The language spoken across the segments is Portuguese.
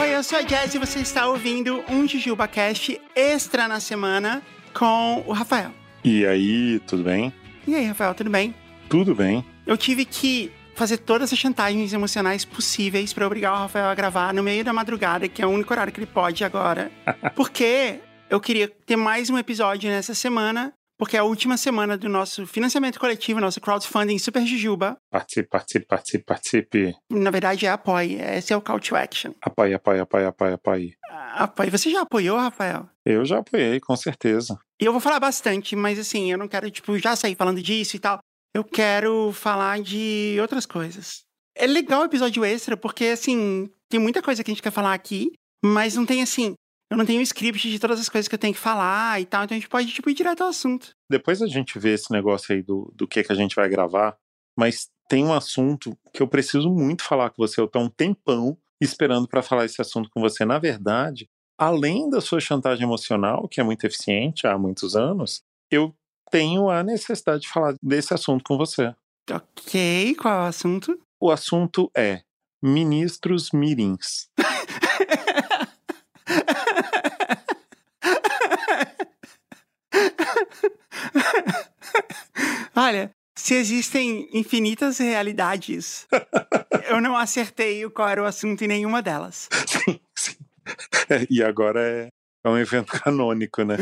Oi, eu sou a Jess e você está ouvindo um JujubaCast extra na semana com o Rafael. E aí, tudo bem? E aí, Rafael, tudo bem? Tudo bem. Eu tive que fazer todas as chantagens emocionais possíveis para obrigar o Rafael a gravar no meio da madrugada, que é o único horário que ele pode agora. Porque eu queria ter mais um episódio nessa semana, porque é a última semana do nosso financiamento coletivo, nosso crowdfunding Super Jujuba. Participe, participe, participe, participe. Na verdade, é apoie. Esse é o call to action. Apoie, apoie, apoie, apoie, apoie. Apoie. Você já apoiou, Rafael? Eu já apoiei, com certeza. E eu vou falar bastante, mas assim, eu não quero, tipo, já sair falando disso e tal. Eu quero falar de outras coisas. É legal o episódio extra, porque, assim, tem muita coisa que a gente quer falar aqui, mas não tem, assim, eu não tenho um script de todas as coisas que eu tenho que falar e tal, então a gente pode, tipo, ir direto ao assunto. Depois a gente vê esse negócio aí do, do que, que a gente vai gravar, mas tem um assunto que eu preciso muito falar com você. Eu tô um tempão esperando para falar esse assunto com você. Na verdade, além da sua chantagem emocional, que é muito eficiente há muitos anos, eu tenho a necessidade de falar desse assunto com você. Ok, qual é o assunto? O assunto é ministros mirins. Olha, se existem infinitas realidades, eu não acertei qual era o assunto em nenhuma delas. Sim, sim. É, e agora é, é um evento canônico, né?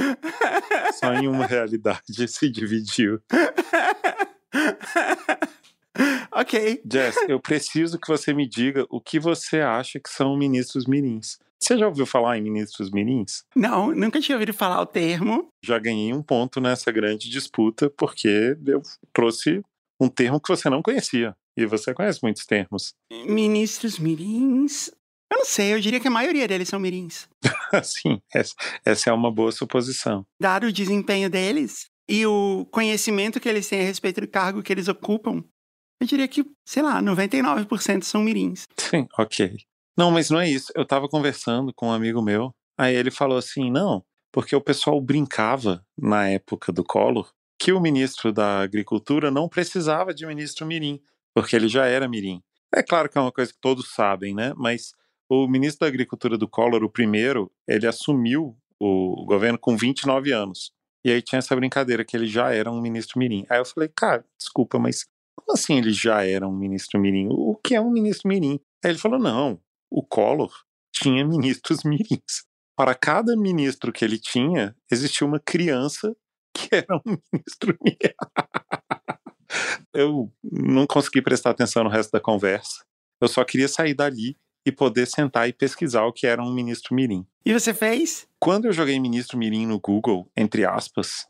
Só em uma realidade se dividiu. ok. Jess, eu preciso que você me diga o que você acha que são ministros mirins. Você já ouviu falar em ministros mirins? Não, nunca tinha ouvido falar o termo. Já ganhei um ponto nessa grande disputa porque eu trouxe um termo que você não conhecia. E você conhece muitos termos. Ministros mirins. Eu não sei, eu diria que a maioria deles são mirins. Sim, essa, essa é uma boa suposição. Dado o desempenho deles e o conhecimento que eles têm a respeito do cargo que eles ocupam, eu diria que, sei lá, 99% são mirins. Sim, ok. Não, mas não é isso. Eu tava conversando com um amigo meu, aí ele falou assim: não, porque o pessoal brincava na época do Collor que o ministro da Agricultura não precisava de ministro mirim, porque ele já era mirim. É claro que é uma coisa que todos sabem, né? Mas o ministro da Agricultura do Collor, o primeiro, ele assumiu o governo com 29 anos. E aí tinha essa brincadeira que ele já era um ministro mirim. Aí eu falei, cara, desculpa, mas como assim ele já era um ministro mirim? O que é um ministro mirim? Aí ele falou, não, o Collor tinha ministros mirins. Para cada ministro que ele tinha, existia uma criança que era um ministro mirim. Eu não consegui prestar atenção no resto da conversa. Eu só queria sair dali e poder sentar e pesquisar o que era um ministro mirim. E você fez? Quando eu joguei ministro mirim no Google, entre aspas,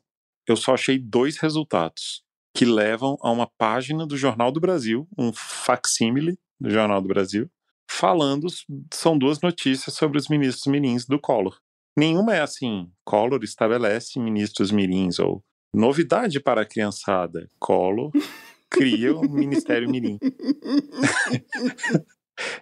eu só achei dois resultados que levam a uma página do Jornal do Brasil, um facsímile do Jornal do Brasil, falando, são duas notícias sobre os ministros mirins do Collor. Nenhuma é assim, Collor estabelece ministros mirins, ou novidade para a criançada, Collor cria o Ministério Mirim.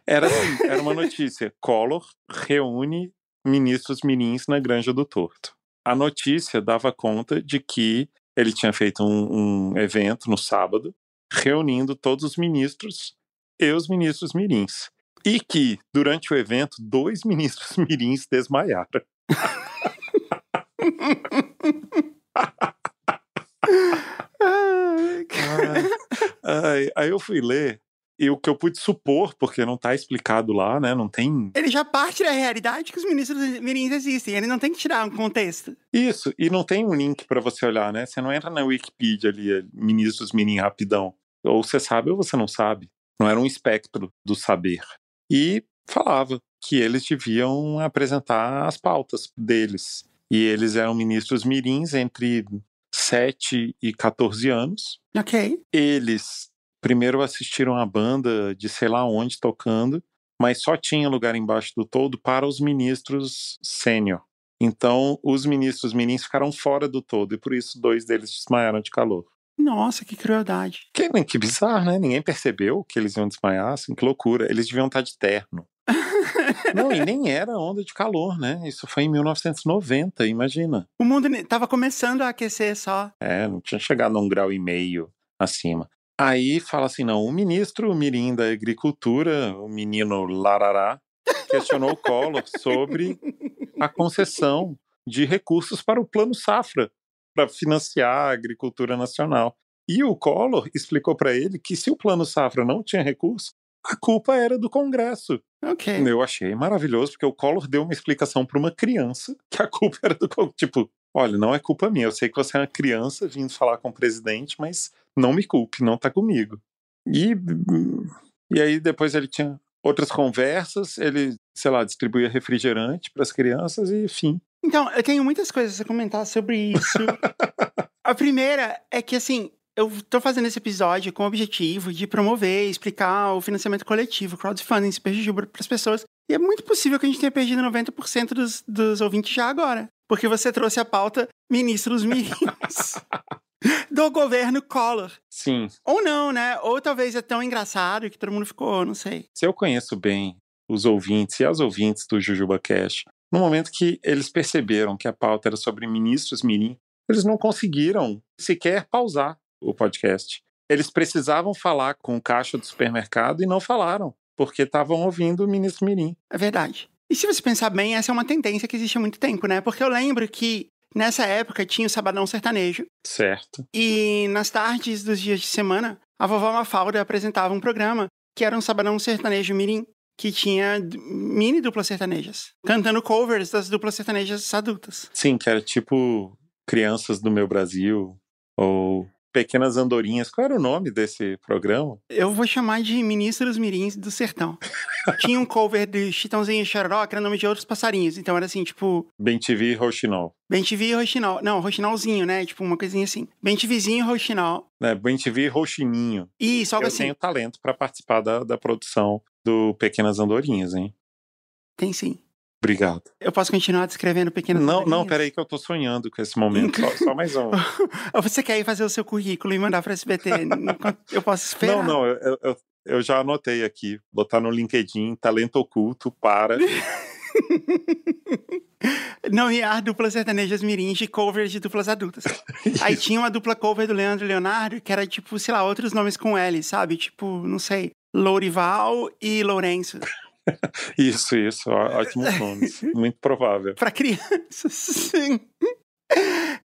Era assim, era uma notícia, Collor reúne ministros mirins na Granja do Torto. A notícia dava conta de que ele tinha feito um, um evento no sábado, reunindo todos os ministros e os ministros mirins. E que, durante o evento, dois ministros mirins desmaiaram. Ai, aí eu fui ler, e o que eu pude supor, porque não tá explicado lá, né? Não tem. Ele já parte da realidade que os ministros mirins existem. Ele não tem que tirar um contexto. Isso, e não tem um link para você olhar, né? Você não entra na Wikipedia ali, é, ministros mirim rapidão. Ou você sabe ou você não sabe. Não era um espectro do saber. E falava que eles deviam apresentar as pautas deles. E eles eram ministros mirins entre 7 e 14 anos. Ok. Eles primeiro assistiram a banda de sei lá onde tocando, mas só tinha lugar embaixo do todo para os ministros sênior. Então, os ministros mirins ficaram fora do todo e por isso dois deles desmaiaram de calor. Nossa, que crueldade. Que, que bizarro, né? Ninguém percebeu que eles iam desmaiar, assim, que loucura. Eles deviam estar de terno. Não, e nem era onda de calor, né? Isso foi em 1990, imagina. O mundo tava começando a aquecer só. É, não tinha chegado a um grau e meio acima. Aí fala assim, não, o ministro Mirim da Agricultura, o menino Larará, questionou o Collor sobre a concessão de recursos para o Plano Safra, para financiar a agricultura nacional. E o Collor explicou para ele que se o Plano Safra não tinha recurso, a culpa era do Congresso. Ok. Eu achei maravilhoso, porque o Collor deu uma explicação para uma criança que a culpa era do Congresso. Tipo, olha, não é culpa minha, eu sei que você é uma criança vindo falar com o presidente, mas não me culpe, não tá comigo. E, e aí depois ele tinha outras conversas, ele, sei lá, distribuía refrigerante para as crianças e enfim. Então, eu tenho muitas coisas a comentar sobre isso. a primeira é que, assim, eu tô fazendo esse episódio com o objetivo de promover, explicar o financiamento coletivo, crowdfunding, se permitiu para as pessoas. E é muito possível que a gente tenha perdido 90% dos, dos ouvintes já agora. Porque você trouxe a pauta ministros mirins do governo Collor. Sim. Ou não, né? Ou talvez é tão engraçado que todo mundo ficou, não sei. Se eu conheço bem os ouvintes e as ouvintes do Jujuba Cash, no momento que eles perceberam que a pauta era sobre ministros mirim, eles não conseguiram sequer pausar o podcast. Eles precisavam falar com o caixa do supermercado e não falaram, porque estavam ouvindo o ministro mirim. É verdade. E se você pensar bem, essa é uma tendência que existe há muito tempo, né? Porque eu lembro que nessa época tinha o Sabadão Sertanejo. Certo. E nas tardes dos dias de semana, a vovó Mafalda apresentava um programa que era um Sabadão Sertanejo Mirim, que tinha mini duplas sertanejas, cantando covers das duplas sertanejas adultas. Sim, que era tipo Crianças do Meu Brasil, ou Pequenas Andorinhas. Qual era o nome desse programa? Eu vou chamar de Ministros Mirins do Sertão. Tinha um cover de Chitãozinho e Chororó, que era nome de outros passarinhos. Então era assim, tipo... Bem TV e Roxinol. Bem TV e Roxinol. Não, Roxinolzinho, né? Tipo uma coisinha assim. Bem TVzinho e Roxinol. É, Bem TV e Roxininho. Isso, algo Eu assim. tenho talento para participar da, da produção do Pequenas Andorinhas, hein? Tem sim. Obrigado. Eu posso continuar descrevendo pequenas Não, não, andorinhas? peraí que eu tô sonhando com esse momento. Só, só mais um. Você quer ir fazer o seu currículo e mandar para SBT? eu posso esperar. Não, não, eu, eu, eu já anotei aqui. Botar no LinkedIn, talento oculto para. Nomear duplas sertanejas mirins de covers de duplas adultas. Aí tinha uma dupla cover do Leandro e Leonardo, que era tipo, sei lá, outros nomes com L, sabe? Tipo, não sei, Lourival e Lourenço. Isso, isso, ótimos nomes. Muito provável. Pra crianças, sim.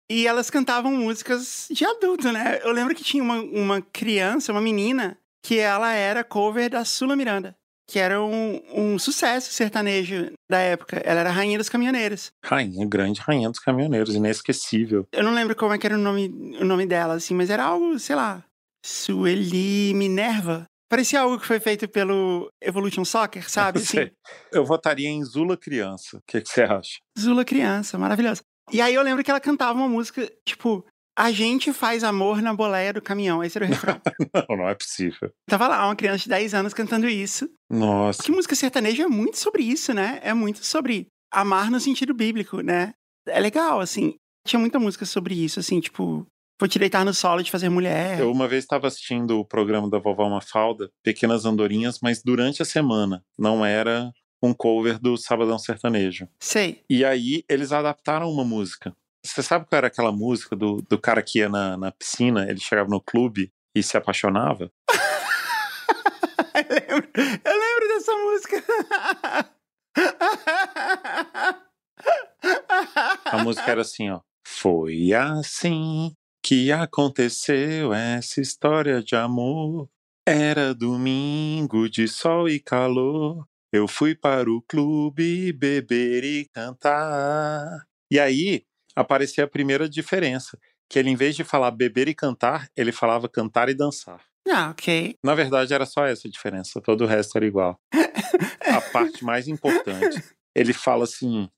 E elas cantavam músicas de adulto, né? Eu lembro que tinha uma, uma criança, uma menina, que ela era cover da Sula Miranda, que era um, um sucesso sertanejo da época. Ela era rainha dos caminhoneiros. Rainha, grande rainha dos caminhoneiros, inesquecível. Eu não lembro como é que era o nome, o nome dela, assim, mas era algo, sei lá, Sueli Minerva. Parecia algo que foi feito pelo Evolution Soccer, sabe? Assim, Sei. Eu votaria em Zula Criança. O que, que você acha? Zula criança, maravilhosa. E aí eu lembro que ela cantava uma música, tipo, a gente faz amor na boleia do caminhão. Esse era o refrão. Não, não é possível. Tava lá uma criança de 10 anos cantando isso. Nossa. Porque música sertaneja é muito sobre isso, né? É muito sobre amar no sentido bíblico, né? É legal, assim. Tinha muita música sobre isso, assim, tipo, vou te deitar no solo de fazer mulher. Eu uma vez estava assistindo o programa da Vovó Mafalda, Pequenas Andorinhas, mas durante a semana. Não era um cover do Sabadão Sertanejo. Sei. E aí eles adaptaram uma música. Você sabe qual era aquela música do, do cara que ia na, na piscina, ele chegava no clube e se apaixonava? eu, lembro, eu lembro dessa música. A música era assim, ó. Foi assim que aconteceu essa história de amor. Era domingo de sol e calor. Eu fui para o clube beber e cantar. E aí aparecia a primeira diferença, que ele em vez de falar beber e cantar, ele falava cantar e dançar. Ah, ok. Na verdade era só essa diferença, todo o resto era igual. A parte mais importante, ele fala assim: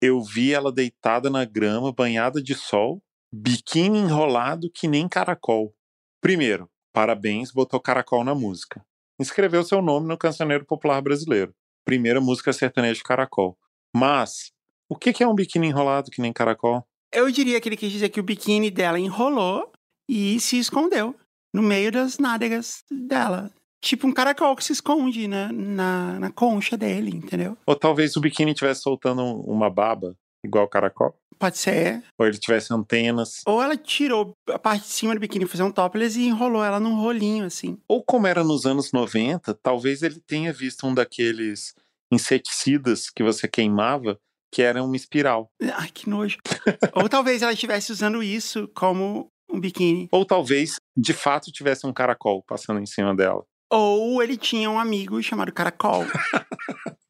eu vi ela deitada na grama, banhada de sol, biquíni enrolado que nem caracol. Primeiro, parabéns, botou caracol na música. Inscreveu seu nome no Cancioneiro Popular Brasileiro. Primeira música sertaneja de caracol. Mas, o que que é um biquíni enrolado que nem caracol? Eu diria que ele quis dizer que o biquíni dela enrolou e se escondeu no meio das nádegas dela. Tipo um caracol que se esconde na, na, na concha dele, entendeu? Ou talvez o biquíni estivesse soltando uma baba, igual o caracol. Pode ser. Ou ele tivesse antenas. Ou ela tirou a parte de cima do biquíni, fazer um topless e enrolou ela num rolinho, assim. Ou como era nos anos 90, talvez ele tenha visto um daqueles inseticidas que você queimava, que era uma espiral. Ai, que nojo. Ou talvez ela estivesse usando isso como um biquíni. Ou talvez, de fato, tivesse um caracol passando em cima dela. Ou ele tinha um amigo chamado Caracol.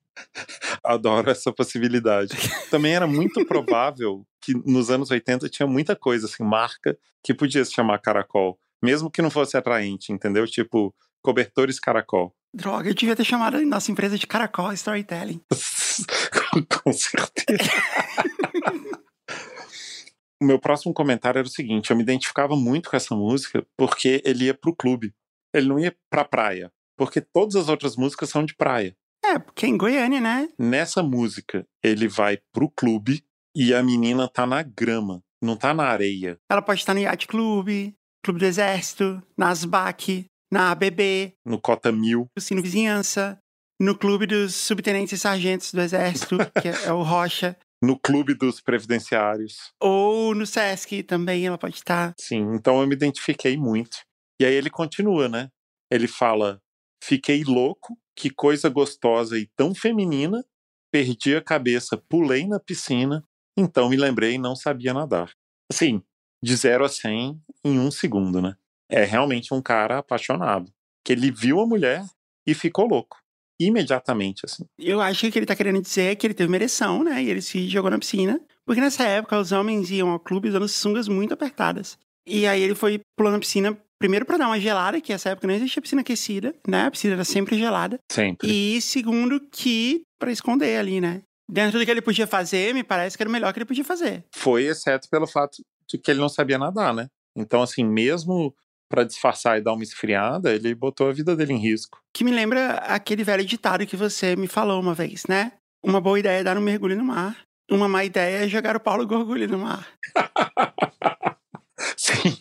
Adoro essa possibilidade. Também era muito provável que nos anos 80 tinha muita coisa, assim, marca que podia se chamar Caracol, mesmo que não fosse atraente, entendeu? Tipo, cobertores Caracol. Droga, eu devia ter chamado a nossa empresa de Caracol Storytelling. Com certeza. o meu próximo comentário era o seguinte: eu me identificava muito com essa música porque ele ia pro clube. Ele não ia pra praia. Porque todas as outras músicas são de praia. É, porque é em Goiânia, né? Nessa música, ele vai pro clube e a menina tá na grama, não tá na areia. Ela pode estar no Yacht Clube, Clube do Exército, na ASBAC, na ABB, no Cota Mil, no Sino Vizinhança, no Clube dos Subtenentes e Sargentos do Exército, que é o Rocha. No Clube dos Previdenciários. Ou no Sesc também ela pode estar. Sim, então eu me identifiquei muito. E aí ele continua, né? Ele fala: Fiquei louco, que coisa gostosa e tão feminina. Perdi a cabeça, pulei na piscina, então me lembrei e não sabia nadar. Assim, de 0 a 100 em um segundo, né? É realmente um cara apaixonado. Que ele viu a mulher e ficou louco. Imediatamente, assim. Eu acho que o que ele tá querendo dizer é que ele teve uma ereção, né? E ele se jogou na piscina. Porque nessa época os homens iam ao clube usando sungas muito apertadas. E aí ele foi pulando na piscina primeiro para dar uma gelada, que nessa época não existia piscina aquecida, né? A piscina era sempre gelada. Sempre. E segundo que para esconder ali, né? Dentro do que ele podia fazer, me parece que era o melhor que ele podia fazer. Foi, exceto pelo fato de que ele não sabia nadar, né? Então, assim, mesmo para disfarçar e dar uma esfriada, ele botou a vida dele em risco. Que me lembra aquele velho ditado que você me falou uma vez, né? Uma boa ideia é dar um mergulho no mar. Uma má ideia é jogar o Paulo Gorgulho no mar. Sim,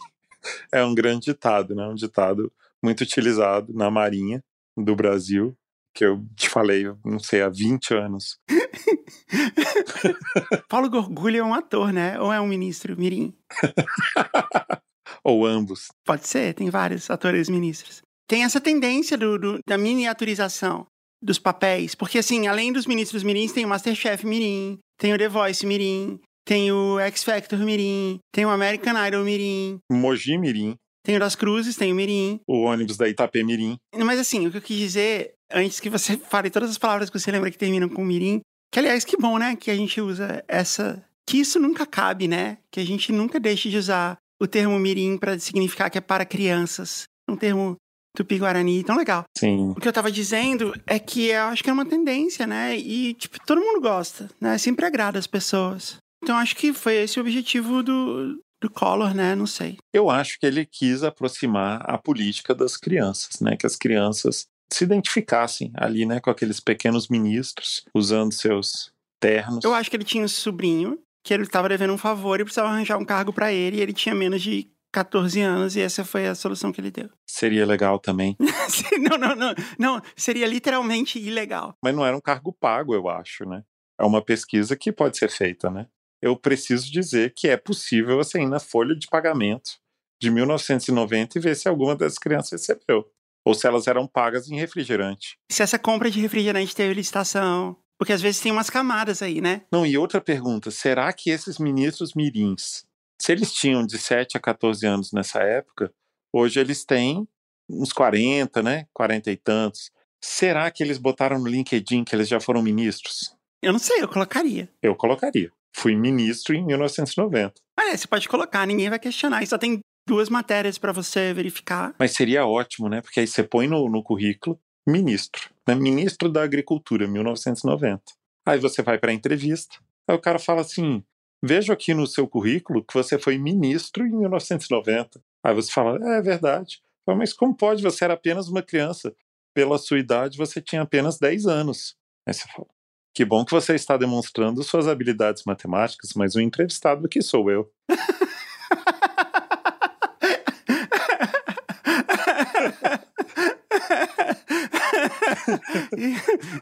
é um grande ditado, né? Um ditado muito utilizado na Marinha do Brasil, que eu te falei, não sei, há 20 anos. Paulo Gorgulho é um ator, né? Ou é um ministro mirim? Ou ambos. Pode ser, tem vários atores ministros. Tem essa tendência do, do, da miniaturização dos papéis, porque assim, além dos ministros mirins, tem o Masterchef mirim, tem o The Voice mirim, tem o X Factor mirim, tem o American Idol mirim. Mogi mirim. Tem o Das Cruzes, tem o mirim. O ônibus da Itapê mirim. Mas assim, o que eu quis dizer, antes que você fale todas as palavras que você lembra que terminam com mirim, que aliás, que bom, né, que a gente usa essa... Que isso nunca cabe, né? Que a gente nunca deixe de usar o termo mirim para significar que é para crianças. Um termo tupi-guarani tão legal. Sim. O que eu tava dizendo é que eu acho que é uma tendência, né? E, tipo, todo mundo gosta, né? Sempre agrada as pessoas. Então acho que foi esse o objetivo do, do Collor, né? Não sei. Eu acho que ele quis aproximar a política das crianças, né? Que as crianças se identificassem ali, né? Com aqueles pequenos ministros usando seus ternos. Eu acho que ele tinha um sobrinho que ele estava devendo um favor e precisava arranjar um cargo para ele e ele tinha menos de 14 anos e essa foi a solução que ele deu. Seria legal também. não, não, não, não, seria literalmente ilegal. Mas não era um cargo pago, eu acho, né? É uma pesquisa que pode ser feita, né? Eu preciso dizer que é possível você ir na folha de pagamento de 1990 e ver se alguma das crianças recebeu. Ou se elas eram pagas em refrigerante. Se essa compra de refrigerante teve licitação, porque às vezes tem umas camadas aí, né? Não, e outra pergunta: será que esses ministros mirins, se eles tinham de 7 a 14 anos nessa época, hoje eles têm uns 40, né? 40 e tantos. Será que eles botaram no LinkedIn que eles já foram ministros? Eu não sei, eu colocaria. Eu colocaria. Fui ministro em 1990. Olha, você pode colocar, ninguém vai questionar. E só tem duas matérias para você verificar. Mas seria ótimo, né? Porque aí você põe no, no currículo ministro, né? ministro da Agricultura, 1990. Aí você vai para a entrevista, aí o cara fala assim: vejo aqui no seu currículo que você foi ministro em 1990. Aí você fala: é, é verdade. Falo, Mas como pode? Você era apenas uma criança. Pela sua idade, você tinha apenas 10 anos. Aí você fala: que bom que você está demonstrando suas habilidades matemáticas, mas o entrevistado que sou eu.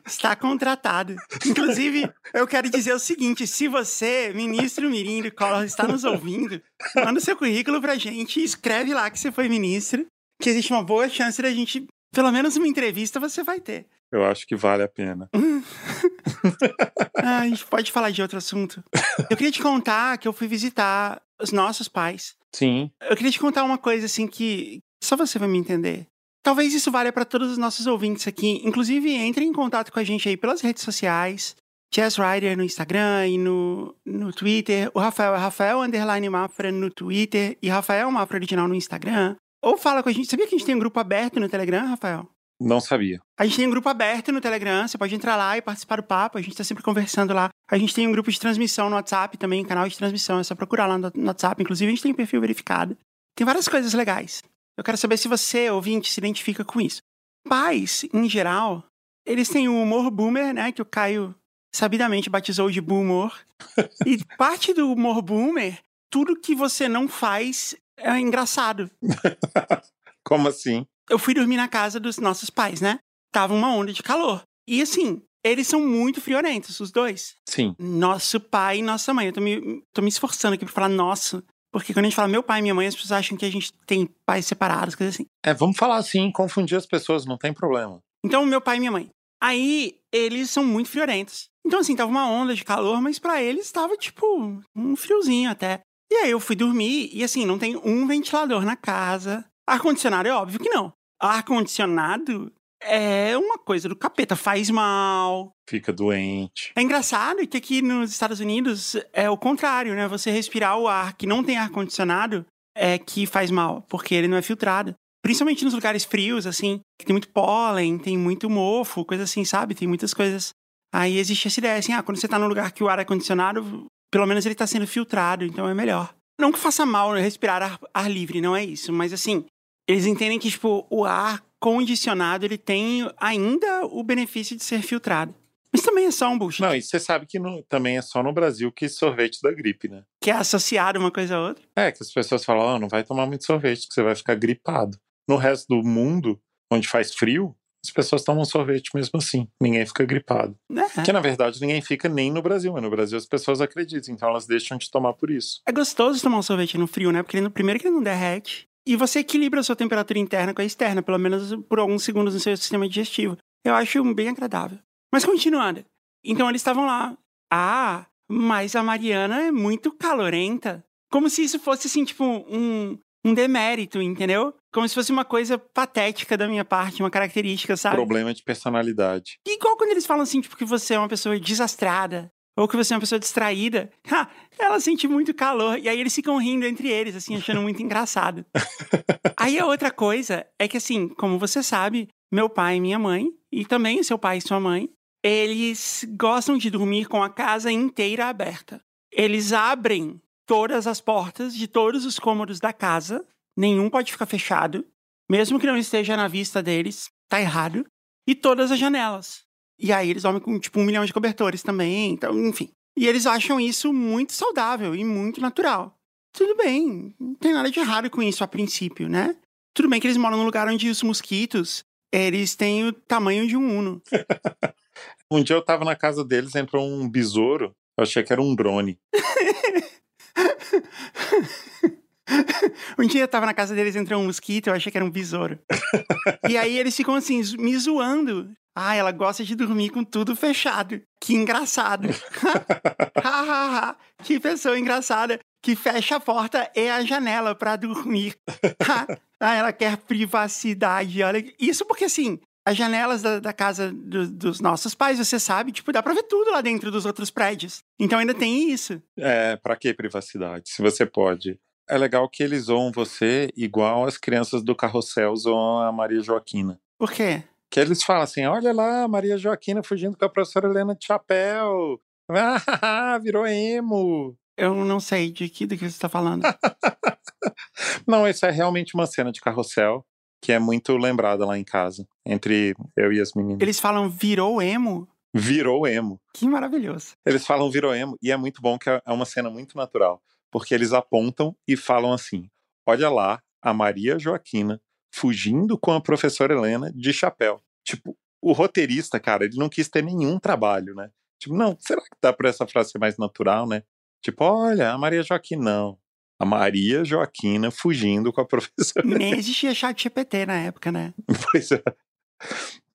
Está contratado. Inclusive, eu quero dizer o seguinte: se você, ministro Mirindo Collor, está nos ouvindo, manda seu currículo pra gente e escreve lá que você foi ministro, que existe uma boa chance da gente, pelo menos uma entrevista, você vai ter. Eu acho que vale a pena. ah, a gente pode falar de outro assunto. Eu queria te contar que eu fui visitar os nossos pais. Sim. Eu queria te contar uma coisa assim que só você vai me entender. Talvez isso valha para todos os nossos ouvintes aqui. Inclusive, entre em contato com a gente aí pelas redes sociais. Jazz Rider no Instagram e no, no Twitter. O Rafael é Rafael Underline Mafra no Twitter e Rafael Mafra Original no Instagram. Ou fala com a gente. Sabia que a gente tem um grupo aberto no Telegram, Rafael? Não sabia. A gente tem um grupo aberto no Telegram, você pode entrar lá e participar do papo, a gente tá sempre conversando lá. A gente tem um grupo de transmissão no WhatsApp também, canal de transmissão, é só procurar lá no WhatsApp. Inclusive, a gente tem um perfil verificado. Tem várias coisas legais. Eu quero saber se você, ouvinte, se identifica com isso. Pais, em geral, eles têm o humor boomer, né, que o Caio sabidamente batizou de boomer. e parte do humor boomer, tudo que você não faz é engraçado. Como assim? Eu fui dormir na casa dos nossos pais, né? Tava uma onda de calor. E assim, eles são muito friorentos, os dois. Sim. Nosso pai e nossa mãe. Eu tô me, tô me esforçando aqui pra falar nosso. Porque quando a gente fala meu pai e minha mãe, as pessoas acham que a gente tem pais separados, coisas assim. É, vamos falar assim, confundir as pessoas, não tem problema. Então, meu pai e minha mãe. Aí, eles são muito friorentos. Então, assim, tava uma onda de calor, mas para eles tava, tipo, um friozinho até. E aí eu fui dormir, e assim, não tem um ventilador na casa. Ar-condicionado é óbvio que não ar-condicionado é uma coisa do capeta, faz mal. Fica doente. É engraçado que aqui nos Estados Unidos é o contrário, né? Você respirar o ar que não tem ar-condicionado é que faz mal, porque ele não é filtrado. Principalmente nos lugares frios, assim, que tem muito pólen, tem muito mofo, coisa assim, sabe? Tem muitas coisas. Aí existe essa ideia, assim, ah, quando você tá num lugar que o ar é condicionado, pelo menos ele tá sendo filtrado, então é melhor. Não que faça mal respirar ar, ar livre, não é isso, mas assim, eles entendem que, tipo, o ar condicionado, ele tem ainda o benefício de ser filtrado. Mas também é só um bullshit. Não, e você sabe que no, também é só no Brasil que sorvete da gripe, né? Que é associado uma coisa a outra. É, que as pessoas falam, oh, não vai tomar muito sorvete, que você vai ficar gripado. No resto do mundo, onde faz frio, as pessoas tomam sorvete mesmo assim. Ninguém fica gripado. É. Que na verdade ninguém fica nem no Brasil, mas no Brasil as pessoas acreditam, então elas deixam de tomar por isso. É gostoso tomar um sorvete no frio, né? Porque no primeiro que ele não derrete. E você equilibra a sua temperatura interna com a externa, pelo menos por alguns segundos no seu sistema digestivo. Eu acho bem agradável. Mas continuando. Então eles estavam lá. Ah, mas a Mariana é muito calorenta. Como se isso fosse, assim, tipo, um, um demérito, entendeu? Como se fosse uma coisa patética da minha parte, uma característica, sabe? Problema de personalidade. Igual quando eles falam assim, tipo, que você é uma pessoa desastrada, ou que você é uma pessoa distraída, ha, ela sente muito calor. E aí eles ficam rindo entre eles, assim, achando muito engraçado. aí a outra coisa é que, assim, como você sabe, meu pai e minha mãe, e também seu pai e sua mãe, eles gostam de dormir com a casa inteira aberta. Eles abrem todas as portas de todos os cômodos da casa, nenhum pode ficar fechado, mesmo que não esteja na vista deles, tá errado, e todas as janelas. E aí eles dormem com, tipo, um milhão de cobertores também, então, enfim. E eles acham isso muito saudável e muito natural. Tudo bem, não tem nada de errado com isso a princípio, né? Tudo bem que eles moram num lugar onde os mosquitos, eles têm o tamanho de um uno. um dia eu tava na casa deles, entrou um besouro, eu achei que era um drone. um dia eu tava na casa deles, entrou um mosquito, eu achei que era um besouro. e aí eles ficam assim, me zoando. Ah, ela gosta de dormir com tudo fechado. Que engraçado. que pessoa engraçada que fecha a porta e a janela para dormir. ah, ela quer privacidade. Olha, isso porque assim, as janelas da, da casa do, dos nossos pais, você sabe, tipo, dá pra ver tudo lá dentro dos outros prédios. Então ainda tem isso. É, pra que privacidade? Se você pode. É legal que eles zoam você igual as crianças do carrossel zoam a Maria Joaquina. Por quê? Que eles falam assim: olha lá, Maria Joaquina fugindo com a professora Helena de chapéu. Ah, virou emo. Eu não sei de que, do que você está falando. não, isso é realmente uma cena de carrossel que é muito lembrada lá em casa, entre eu e as meninas. Eles falam virou emo? Virou emo. Que maravilhoso. Eles falam virou emo, e é muito bom que é, é uma cena muito natural, porque eles apontam e falam assim: olha lá, a Maria Joaquina fugindo com a professora Helena de chapéu. Tipo, o roteirista, cara, ele não quis ter nenhum trabalho, né? Tipo, não, será que dá pra essa frase ser mais natural, né? Tipo, olha, a Maria Joaquina não. A Maria Joaquina fugindo com a professora. Nem existia chat GPT na época, né? pois é.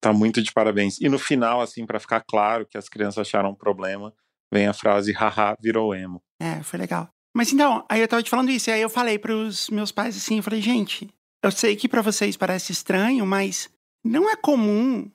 Tá muito de parabéns. E no final, assim, para ficar claro que as crianças acharam um problema, vem a frase, haha, virou emo. É, foi legal. Mas então, aí eu tava te falando isso, e aí eu falei pros meus pais assim, eu falei, gente, eu sei que para vocês parece estranho, mas não é comum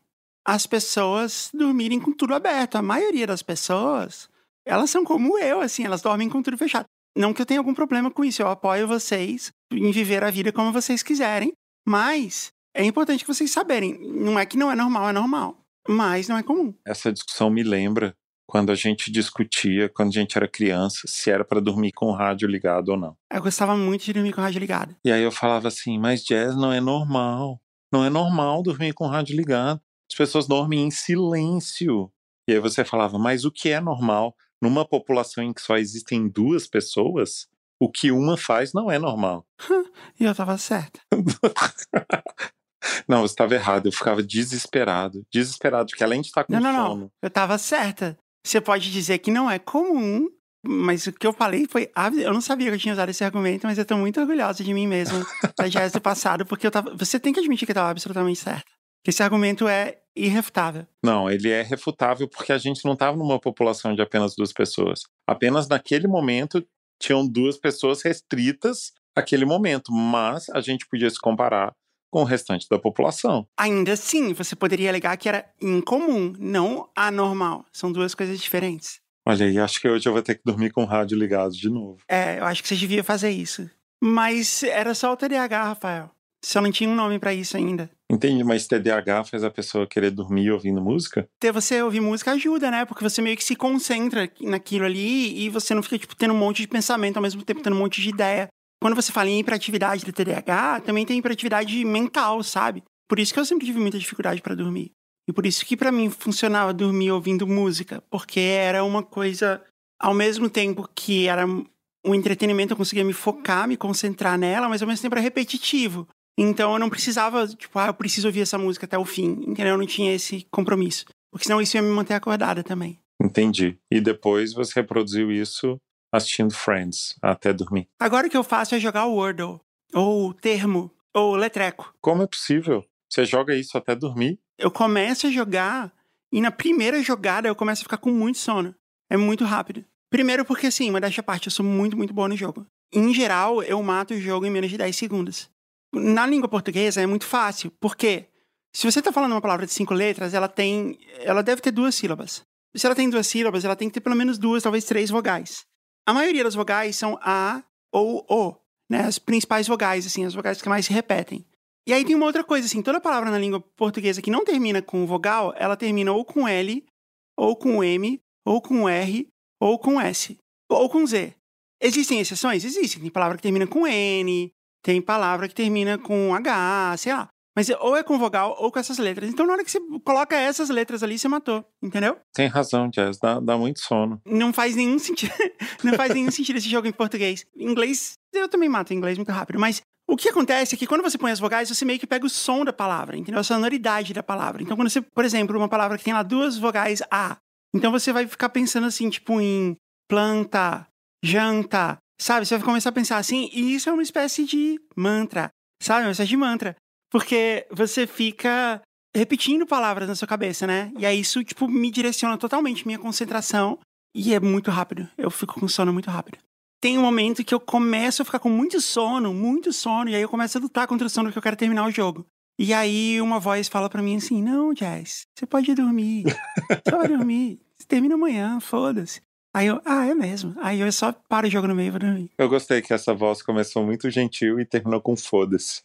as pessoas dormirem com tudo aberto. A maioria das pessoas, elas são como eu, assim, elas dormem com tudo fechado. Não que eu tenha algum problema com isso, eu apoio vocês em viver a vida como vocês quiserem, mas é importante que vocês saberem, não é que não é normal, é normal, mas não é comum. Essa discussão me lembra quando a gente discutia, quando a gente era criança, se era para dormir com o rádio ligado ou não. Eu gostava muito de dormir com o rádio ligado. E aí eu falava assim, mas jazz não é normal. Não é normal dormir com o rádio ligado. As pessoas dormem em silêncio. E aí você falava, mas o que é normal? Numa população em que só existem duas pessoas, o que uma faz não é normal. e eu tava certa. não, você estava errado. Eu ficava desesperado. Desesperado, porque além de estar com não, não, sono. Não, eu tava certa. Você pode dizer que não é comum, mas o que eu falei foi. Eu não sabia que eu tinha usado esse argumento, mas eu tô muito orgulhosa de mim mesmo, da jazz do passado, porque eu tava. Você tem que admitir que eu tava absolutamente certa. Esse argumento é irrefutável. Não, ele é refutável porque a gente não estava numa população de apenas duas pessoas. Apenas naquele momento tinham duas pessoas restritas àquele momento, mas a gente podia se comparar com o restante da população. Ainda assim, você poderia alegar que era incomum, não anormal. São duas coisas diferentes. Olha aí, acho que hoje eu vou ter que dormir com o rádio ligado de novo. É, eu acho que você devia fazer isso. Mas era só o TDAH, Rafael. Só não tinha um nome para isso ainda. Entendi, mas TDAH faz a pessoa querer dormir ouvindo música? Ter você ouvir música ajuda, né? Porque você meio que se concentra naquilo ali e você não fica, tipo, tendo um monte de pensamento ao mesmo tempo, tendo um monte de ideia. Quando você fala em hiperatividade do TDAH, também tem hiperatividade mental, sabe? Por isso que eu sempre tive muita dificuldade para dormir. E por isso que para mim funcionava dormir ouvindo música, porque era uma coisa ao mesmo tempo que era um entretenimento, eu conseguia me focar, me concentrar nela, mas ao mesmo tempo era repetitivo. Então eu não precisava, tipo, ah, eu preciso ouvir essa música até o fim, entendeu? Eu não tinha esse compromisso. Porque senão isso ia me manter acordada também. Entendi. E depois você reproduziu isso assistindo Friends até dormir. Agora o que eu faço é jogar o Wordle, ou termo, ou letreco. Como é possível? Você joga isso até dormir? Eu começo a jogar e na primeira jogada eu começo a ficar com muito sono. É muito rápido. Primeiro porque, assim, uma desta parte, eu sou muito, muito boa no jogo. Em geral, eu mato o jogo em menos de 10 segundos. Na língua portuguesa é muito fácil, porque se você está falando uma palavra de cinco letras, ela tem. Ela deve ter duas sílabas. Se ela tem duas sílabas, ela tem que ter pelo menos duas, talvez três vogais. A maioria das vogais são A ou O, né? As principais vogais, assim, as vogais que mais se repetem. E aí tem uma outra coisa, assim, toda palavra na língua portuguesa que não termina com vogal, ela termina ou com L, ou com M, ou com R, ou com S, ou com Z. Existem exceções? Existem. Tem palavra que termina com N, tem palavra que termina com H, sei lá. Mas ou é com vogal ou com essas letras. Então, na hora que você coloca essas letras ali, você matou, entendeu? Tem razão, Jazz. Dá, dá muito sono. Não faz nenhum sentido. não faz nenhum sentido esse jogo em português. Em inglês, eu também mato em inglês muito rápido. Mas o que acontece é que quando você põe as vogais, você meio que pega o som da palavra, entendeu? A sonoridade da palavra. Então, quando você, por exemplo, uma palavra que tem lá duas vogais A, então você vai ficar pensando assim, tipo, em planta, janta, sabe? Você vai começar a pensar assim, e isso é uma espécie de mantra, sabe? Uma espécie de mantra. Porque você fica repetindo palavras na sua cabeça, né? E aí isso, tipo, me direciona totalmente minha concentração. E é muito rápido. Eu fico com sono muito rápido. Tem um momento que eu começo a ficar com muito sono, muito sono, e aí eu começo a lutar contra o sono porque eu quero terminar o jogo. E aí uma voz fala para mim assim: Não, Jazz, você pode dormir. Você vai dormir. Você termina amanhã, foda-se. Aí eu, ah, é mesmo. Aí eu só paro o jogo no meio e vou dormir. Eu gostei que essa voz começou muito gentil e terminou com foda-se.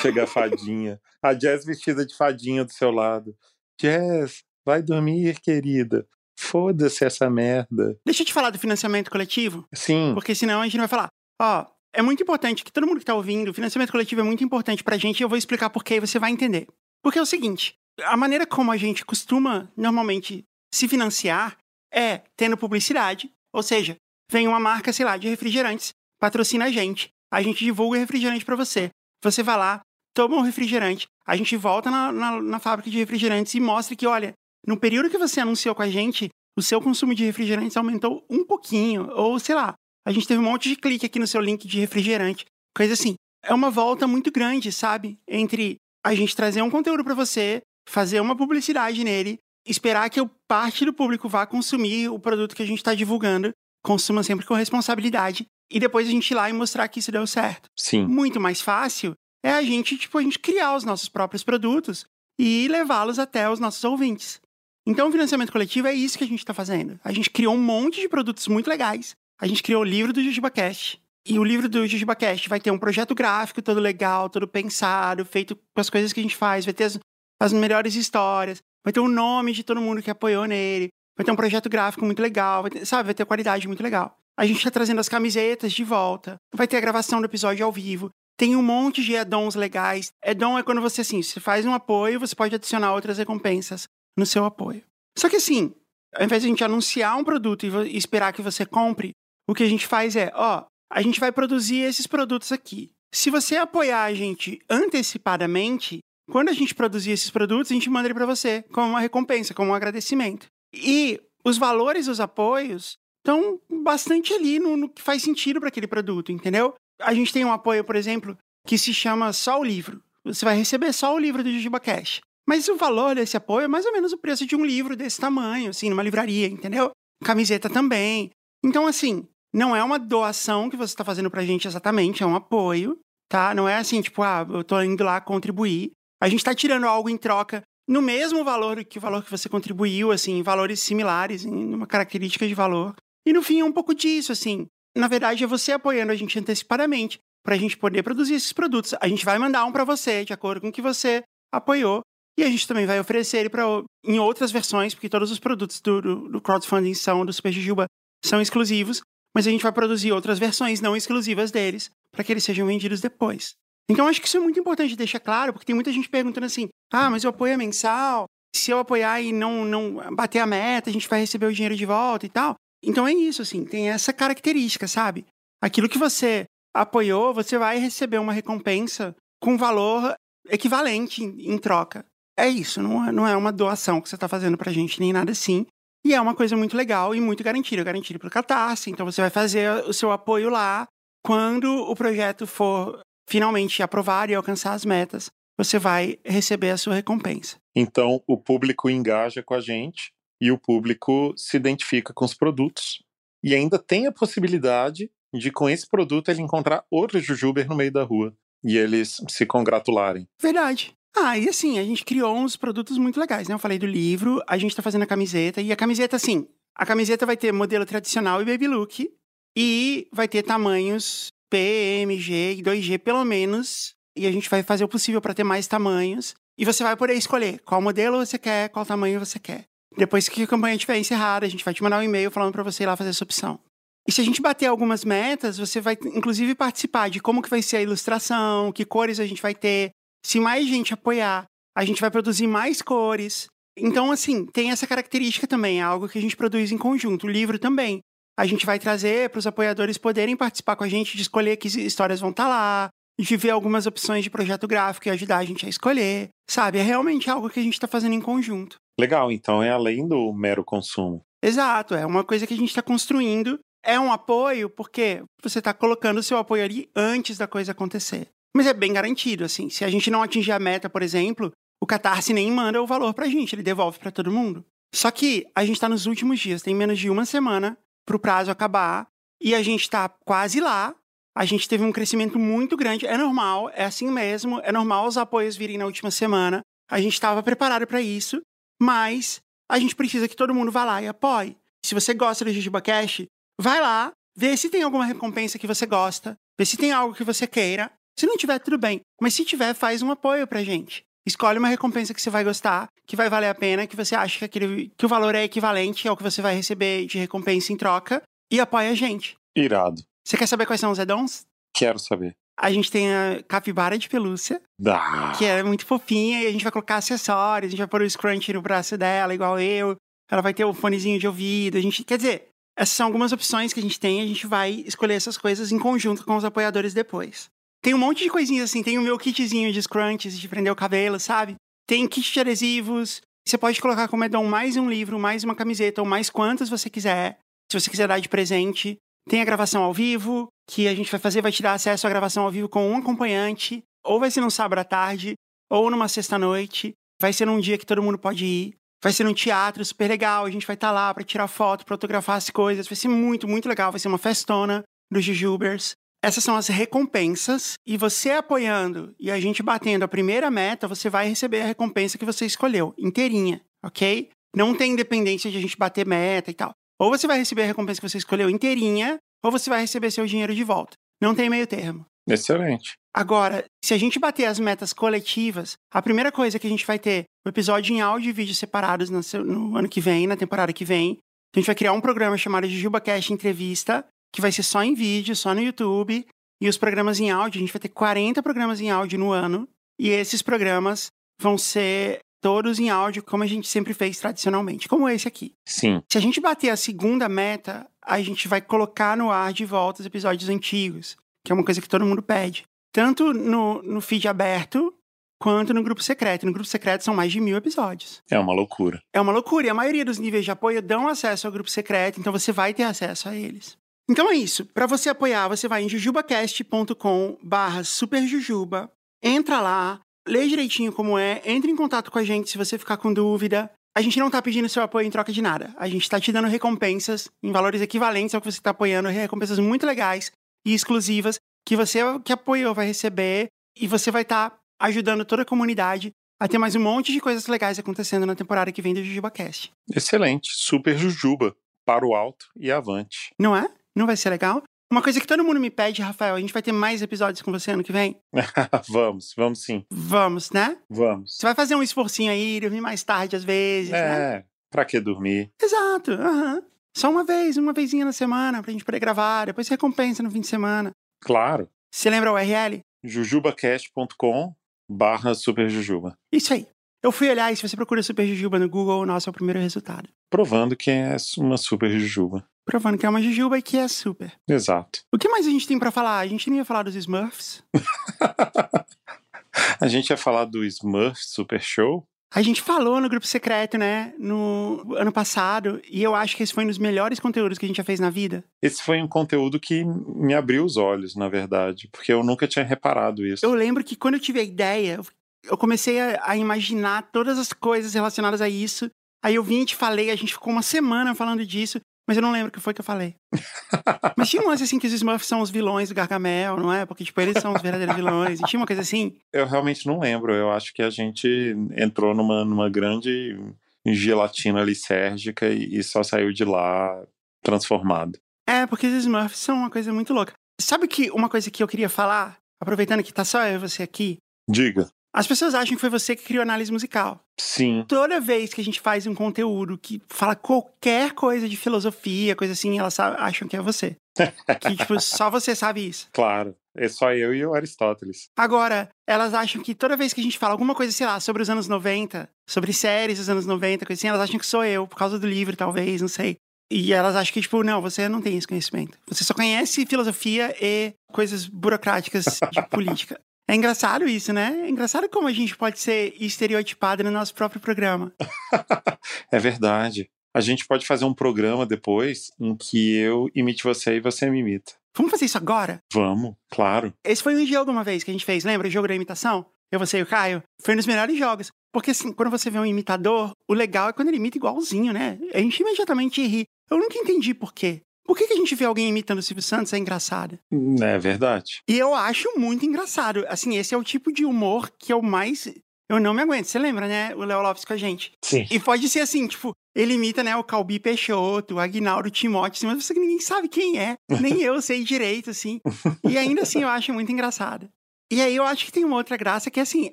Chega a fadinha. A Jazz vestida de fadinha do seu lado. Jazz, vai dormir, querida. Foda-se essa merda. Deixa eu te falar do financiamento coletivo. Sim. Porque senão a gente não vai falar. Ó, é muito importante que todo mundo que tá ouvindo, o financiamento coletivo é muito importante pra gente e eu vou explicar por que você vai entender. Porque é o seguinte, a maneira como a gente costuma normalmente se financiar é tendo publicidade, ou seja, vem uma marca, sei lá, de refrigerantes, patrocina a gente, a gente divulga refrigerante para você. Você vai lá, toma um refrigerante, a gente volta na, na, na fábrica de refrigerantes e mostra que, olha, no período que você anunciou com a gente, o seu consumo de refrigerantes aumentou um pouquinho, ou sei lá, a gente teve um monte de clique aqui no seu link de refrigerante, coisa assim. É uma volta muito grande, sabe? Entre a gente trazer um conteúdo para você, fazer uma publicidade nele, esperar que parte do público vá consumir o produto que a gente está divulgando, consuma sempre com responsabilidade, e depois a gente ir lá e mostrar que isso deu certo. Sim. Muito mais fácil é a gente, tipo, a gente criar os nossos próprios produtos e levá-los até os nossos ouvintes. Então, o financiamento coletivo é isso que a gente está fazendo. A gente criou um monte de produtos muito legais. A gente criou o livro do JujubaCast. E o livro do JujubaCast vai ter um projeto gráfico todo legal, todo pensado, feito com as coisas que a gente faz. Vai ter as, as melhores histórias. Vai ter o nome de todo mundo que apoiou nele. Vai ter um projeto gráfico muito legal. Vai ter, sabe, vai ter qualidade muito legal. A gente está trazendo as camisetas de volta. Vai ter a gravação do episódio ao vivo. Tem um monte de addons legais. Addon é quando você, assim, você faz um apoio, você pode adicionar outras recompensas no seu apoio. Só que assim, ao invés de a gente anunciar um produto e esperar que você compre, o que a gente faz é, ó, a gente vai produzir esses produtos aqui. Se você apoiar a gente antecipadamente, quando a gente produzir esses produtos, a gente manda ele para você como uma recompensa, como um agradecimento. E os valores dos apoios estão bastante ali no, no que faz sentido para aquele produto, entendeu? A gente tem um apoio, por exemplo, que se chama Só o Livro. Você vai receber só o livro do Jujuba Cash. Mas o valor desse apoio é mais ou menos o preço de um livro desse tamanho, assim, numa livraria, entendeu? Camiseta também. Então, assim, não é uma doação que você está fazendo pra gente exatamente, é um apoio, tá? Não é assim, tipo, ah, eu tô indo lá contribuir. A gente está tirando algo em troca no mesmo valor que o valor que você contribuiu, assim, valores similares, em uma característica de valor. E no fim é um pouco disso, assim. Na verdade, é você apoiando a gente antecipadamente para a gente poder produzir esses produtos. A gente vai mandar um para você, de acordo com o que você apoiou. E a gente também vai oferecer ele pra, em outras versões, porque todos os produtos do, do, do crowdfunding são do Super Jujuba são exclusivos, mas a gente vai produzir outras versões não exclusivas deles para que eles sejam vendidos depois. Então acho que isso é muito importante deixar claro, porque tem muita gente perguntando assim: "Ah, mas o apoio é mensal? Se eu apoiar e não não bater a meta, a gente vai receber o dinheiro de volta e tal?" Então é isso assim, tem essa característica, sabe? Aquilo que você apoiou, você vai receber uma recompensa com valor equivalente em, troca é isso, não é, não é uma doação que você está fazendo para a gente, nem nada assim. E é uma coisa muito legal e muito garantida, garantida para o Catarse. Então você vai fazer o seu apoio lá. Quando o projeto for finalmente aprovado e alcançar as metas, você vai receber a sua recompensa. Então o público engaja com a gente e o público se identifica com os produtos. E ainda tem a possibilidade de, com esse produto, ele encontrar outro Jujuber no meio da rua e eles se congratularem. Verdade. Ah, e assim, a gente criou uns produtos muito legais, né? Eu falei do livro, a gente tá fazendo a camiseta, e a camiseta, assim, a camiseta vai ter modelo tradicional e baby look, e vai ter tamanhos P, M, G e 2G pelo menos, e a gente vai fazer o possível para ter mais tamanhos, e você vai poder escolher qual modelo você quer, qual tamanho você quer. Depois que a campanha estiver encerrada, a gente vai te mandar um e-mail falando para você ir lá fazer essa opção. E se a gente bater algumas metas, você vai inclusive participar de como que vai ser a ilustração, que cores a gente vai ter, se mais gente apoiar, a gente vai produzir mais cores. Então, assim, tem essa característica também, é algo que a gente produz em conjunto. O livro também. A gente vai trazer para os apoiadores poderem participar com a gente, de escolher que histórias vão estar tá lá, de ver algumas opções de projeto gráfico e ajudar a gente a escolher. Sabe? É realmente algo que a gente está fazendo em conjunto. Legal, então é além do mero consumo. Exato, é uma coisa que a gente está construindo. É um apoio porque você está colocando o seu apoio ali antes da coisa acontecer. Mas é bem garantido, assim. Se a gente não atingir a meta, por exemplo, o Catarse nem manda o valor pra gente, ele devolve para todo mundo. Só que a gente tá nos últimos dias, tem menos de uma semana pro prazo acabar, e a gente tá quase lá. A gente teve um crescimento muito grande, é normal, é assim mesmo, é normal os apoios virem na última semana. A gente estava preparado para isso, mas a gente precisa que todo mundo vá lá e apoie. Se você gosta do Jujuba Cash, vai lá, vê se tem alguma recompensa que você gosta, vê se tem algo que você queira se não tiver, tudo bem. Mas se tiver, faz um apoio pra gente. Escolhe uma recompensa que você vai gostar, que vai valer a pena, que você acha que, aquele, que o valor é equivalente ao que você vai receber de recompensa em troca, e apoia a gente. Irado. Você quer saber quais são os addons? Quero saber. A gente tem a capivara de pelúcia, ah. que é muito fofinha, e a gente vai colocar acessórios, a gente vai pôr o scrunch no braço dela, igual eu. Ela vai ter o fonezinho de ouvido. A gente, quer dizer, essas são algumas opções que a gente tem, a gente vai escolher essas coisas em conjunto com os apoiadores depois. Tem um monte de coisinhas assim. Tem o meu kitzinho de scrunchies de prender o cabelo, sabe? Tem kit de adesivos. Você pode colocar como edom mais um livro, mais uma camiseta, ou mais quantas você quiser. Se você quiser dar de presente. Tem a gravação ao vivo, que a gente vai fazer, vai te dar acesso à gravação ao vivo com um acompanhante. Ou vai ser num sábado à tarde, ou numa sexta-noite. Vai ser num dia que todo mundo pode ir. Vai ser num teatro super legal. A gente vai estar tá lá para tirar foto, para fotografar as coisas. Vai ser muito, muito legal. Vai ser uma festona dos Jujubers. Essas são as recompensas. E você apoiando e a gente batendo a primeira meta, você vai receber a recompensa que você escolheu, inteirinha, ok? Não tem independência de a gente bater meta e tal. Ou você vai receber a recompensa que você escolheu inteirinha, ou você vai receber seu dinheiro de volta. Não tem meio termo. Excelente. Agora, se a gente bater as metas coletivas, a primeira coisa que a gente vai ter o episódio em áudio e vídeo separados no, no ano que vem, na temporada que vem. A gente vai criar um programa chamado JujubaCast Entrevista, que vai ser só em vídeo, só no YouTube. E os programas em áudio, a gente vai ter 40 programas em áudio no ano. E esses programas vão ser todos em áudio, como a gente sempre fez tradicionalmente, como esse aqui. Sim. Se a gente bater a segunda meta, a gente vai colocar no ar de volta os episódios antigos, que é uma coisa que todo mundo pede. Tanto no, no feed aberto, quanto no grupo secreto. No grupo secreto são mais de mil episódios. É uma loucura. É uma loucura. E a maioria dos níveis de apoio dão acesso ao grupo secreto, então você vai ter acesso a eles. Então é isso. Para você apoiar, você vai em jujubacast.com barra superjujuba, entra lá, lê direitinho como é, entre em contato com a gente se você ficar com dúvida. A gente não está pedindo seu apoio em troca de nada. A gente está te dando recompensas em valores equivalentes ao que você está apoiando, recompensas muito legais e exclusivas que você que apoiou vai receber e você vai estar tá ajudando toda a comunidade a ter mais um monte de coisas legais acontecendo na temporada que vem do JujubaCast. Excelente, super Jujuba, para o alto e avante. Não é? Não vai ser legal? Uma coisa que todo mundo me pede, Rafael, a gente vai ter mais episódios com você ano que vem? vamos, vamos sim. Vamos, né? Vamos. Você vai fazer um esforcinho aí, dormir mais tarde às vezes, é, né? pra que dormir? Exato, aham. Só uma vez, uma vezinha na semana pra gente poder gravar, depois recompensa no fim de semana. Claro. Você lembra o URL? jujubacast.com barra superjujuba. Isso aí. Eu fui olhar e se você procura Super Jujuba no Google, o nosso é o primeiro resultado. Provando que é uma Super Jujuba. Provando que é uma Jujuba e que é super. Exato. O que mais a gente tem para falar? A gente não ia falar dos Smurfs? a gente ia falar do Smurf Super Show? A gente falou no grupo secreto, né, no ano passado, e eu acho que esse foi um dos melhores conteúdos que a gente já fez na vida. Esse foi um conteúdo que me abriu os olhos, na verdade, porque eu nunca tinha reparado isso. Eu lembro que quando eu tive a ideia, eu comecei a, a imaginar todas as coisas relacionadas a isso. Aí eu vim e te falei, a gente ficou uma semana falando disso. Mas eu não lembro o que foi que eu falei. Mas tinha um lance assim que os Smurfs são os vilões do Gargamel, não é? Porque, tipo, eles são os verdadeiros vilões. E tinha uma coisa assim. Eu realmente não lembro. Eu acho que a gente entrou numa, numa grande gelatina lisérgica e, e só saiu de lá transformado. É, porque os Smurfs são uma coisa muito louca. Sabe que uma coisa que eu queria falar, aproveitando que tá só eu e você aqui? Diga. As pessoas acham que foi você que criou análise musical. Sim. Toda vez que a gente faz um conteúdo que fala qualquer coisa de filosofia, coisa assim, elas acham que é você. que, tipo, só você sabe isso. Claro. É só eu e o Aristóteles. Agora, elas acham que toda vez que a gente fala alguma coisa, sei lá, sobre os anos 90, sobre séries dos anos 90, coisa assim, elas acham que sou eu, por causa do livro, talvez, não sei. E elas acham que, tipo, não, você não tem esse conhecimento. Você só conhece filosofia e coisas burocráticas de política. É engraçado isso, né? É engraçado como a gente pode ser estereotipado no nosso próprio programa. é verdade. A gente pode fazer um programa depois em que eu imite você e você me imita. Vamos fazer isso agora? Vamos, claro. Esse foi um jogo uma vez que a gente fez, lembra? O jogo da imitação? Eu, você e o Caio. Foi um dos melhores jogos. Porque assim, quando você vê um imitador, o legal é quando ele imita igualzinho, né? A gente imediatamente ri. Eu nunca entendi por quê. Por que, que a gente vê alguém imitando o Silvio Santos é engraçado? É verdade. E eu acho muito engraçado. Assim, esse é o tipo de humor que eu mais. Eu não me aguento. Você lembra, né? O Léo Lopes com a gente. Sim. E pode ser assim, tipo, ele imita, né, o Calbi Peixoto, o Agnaldo Timóteo, assim, mas você ninguém sabe quem é. Nem eu sei direito, assim. E ainda assim eu acho muito engraçado. E aí eu acho que tem uma outra graça que, assim,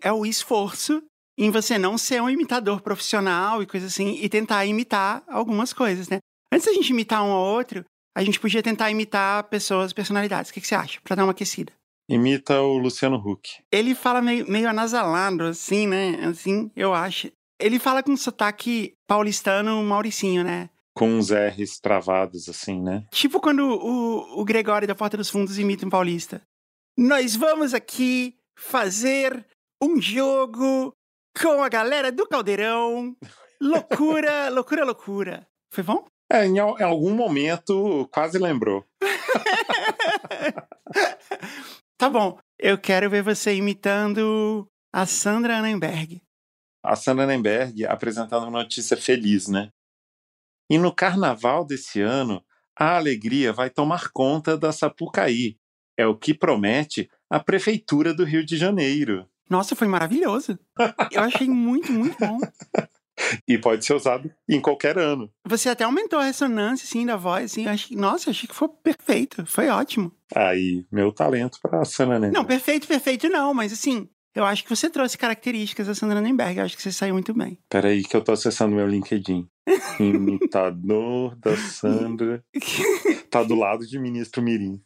é o esforço em você não ser um imitador profissional e coisa assim, e tentar imitar algumas coisas, né? Antes da gente imitar um ao outro, a gente podia tentar imitar pessoas, personalidades. O que, que você acha? Pra dar uma aquecida. Imita o Luciano Huck. Ele fala meio, meio anasalado, assim, né? Assim, eu acho. Ele fala com sotaque paulistano mauricinho, né? Com uns R's travados, assim, né? Tipo quando o, o Gregório da Porta dos Fundos imita um paulista. nós vamos aqui fazer um jogo com a galera do Caldeirão. Loucura, loucura, loucura. Foi bom? É, em, em algum momento quase lembrou. tá bom. Eu quero ver você imitando a Sandra Annenberg. A Sandra Annenberg apresentando uma notícia feliz, né? E no carnaval desse ano, a alegria vai tomar conta da Sapucaí. É o que promete a Prefeitura do Rio de Janeiro. Nossa, foi maravilhoso. Eu achei muito, muito bom. E pode ser usado em qualquer ano. Você até aumentou a ressonância, assim, da voz, assim. Achei, nossa, achei que foi perfeito. Foi ótimo. Aí, meu talento pra Sandra Nenberg. Não, perfeito, perfeito não. Mas, assim, eu acho que você trouxe características da Sandra Nenberg. Eu acho que você saiu muito bem. Peraí que eu tô acessando meu LinkedIn. Imitador da Sandra. tá do lado de Ministro Mirim.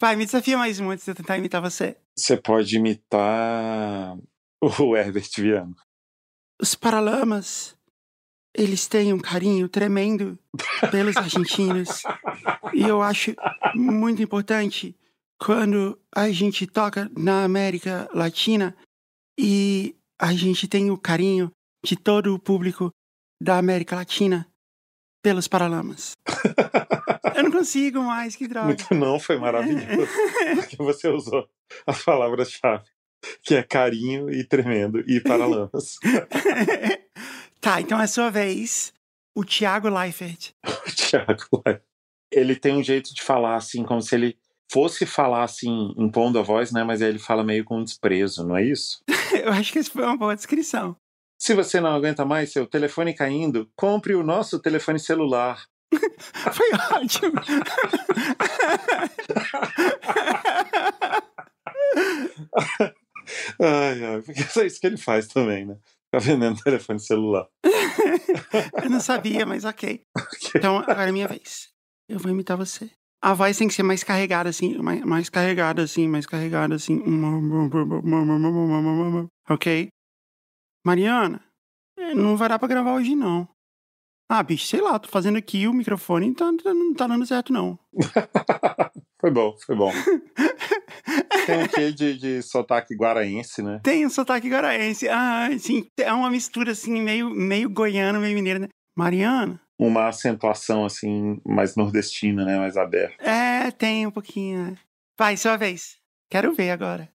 Vai, me desafia mais um antes de eu tentar imitar você. Você pode imitar o Herbert Viana. Os Paralamas, eles têm um carinho tremendo pelos argentinos. e eu acho muito importante quando a gente toca na América Latina e a gente tem o carinho de todo o público da América Latina pelos Paralamas. Eu não consigo mais, que droga. Muito não, foi maravilhoso. Porque você usou as palavras-chave, que é carinho e tremendo e paralamas. tá, então é sua vez. O Thiago Leifert. o Thiago Leifert. Ele tem um jeito de falar assim, como se ele fosse falar assim, impondo a voz, né? Mas aí ele fala meio com desprezo, não é isso? Eu acho que isso foi uma boa descrição. Se você não aguenta mais seu telefone caindo, compre o nosso telefone celular. Foi ótimo. Ai, ai, porque é isso que ele faz também, né? Tá vendendo telefone celular. Eu não sabia, mas ok. okay. Então, agora é minha vez. Eu vou imitar você. A voz tem que ser mais carregada, assim, mais, mais carregada, assim, mais carregada, assim. Ok? Mariana, é, não vai dar pra gravar hoje, não. Ah, bicho, sei lá, tô fazendo aqui o microfone e tá, tá, não tá dando certo, não. foi bom, foi bom. Tem um quê de, de sotaque guaraense, né? Tem um sotaque guaraense. Ah, sim, é uma mistura assim, meio, meio goiano, meio mineiro, né? Mariana? Uma acentuação assim, mais nordestina, né? Mais aberta. É, tem um pouquinho, né? Vai, sua vez. Quero ver agora.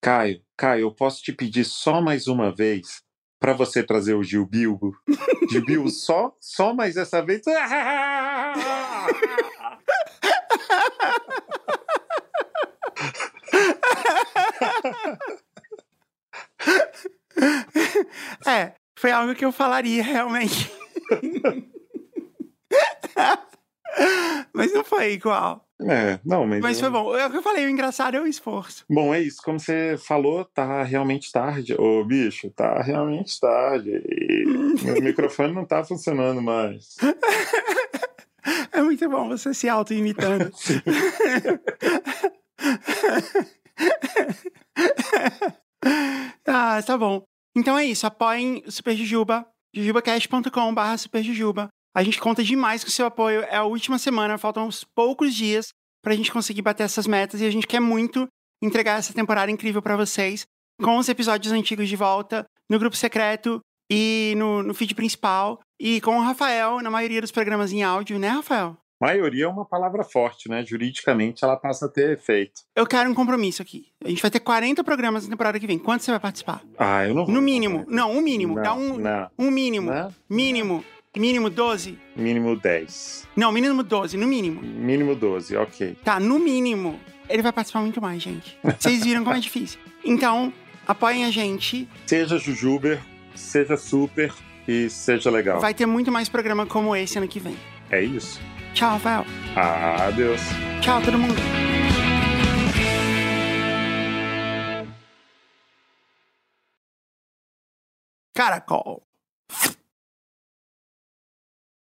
Caio, Caio, eu posso te pedir só mais uma vez para você trazer o Gil Bilbo? Gil Bilbo só, só mais essa vez. É, foi algo que eu falaria realmente. Mas não foi igual. É, não, mas. Mas foi bom. É o que eu falei, o engraçado é o esforço. Bom, é isso. Como você falou, tá realmente tarde. Ô, bicho, tá realmente tarde. E meu microfone não tá funcionando mais. É muito bom você se auto-imitando. ah, tá bom. Então é isso. Apoiem o Super Jujuba, jujubacast.com.br superjujuba. A gente conta demais com o seu apoio. É a última semana, faltam uns poucos dias para a gente conseguir bater essas metas e a gente quer muito entregar essa temporada incrível para vocês, com os episódios antigos de volta, no grupo secreto e no, no feed principal, e com o Rafael na maioria dos programas em áudio, né, Rafael? Maioria é uma palavra forte, né? Juridicamente ela passa a ter efeito. Eu quero um compromisso aqui. A gente vai ter 40 programas na temporada que vem. Quanto você vai participar? Ah, eu não vou. No mínimo. Não, um mínimo. Não, Dá um, não. um mínimo. Não. Mínimo. Mínimo 12? Mínimo 10. Não, mínimo 12, no mínimo. Mínimo 12, ok. Tá, no mínimo. Ele vai participar muito mais, gente. Vocês viram como é difícil. Então, apoiem a gente. Seja Jujuber, seja super e seja legal. Vai ter muito mais programa como esse ano que vem. É isso. Tchau, Rafael. Adeus. Tchau, todo mundo. Caracol.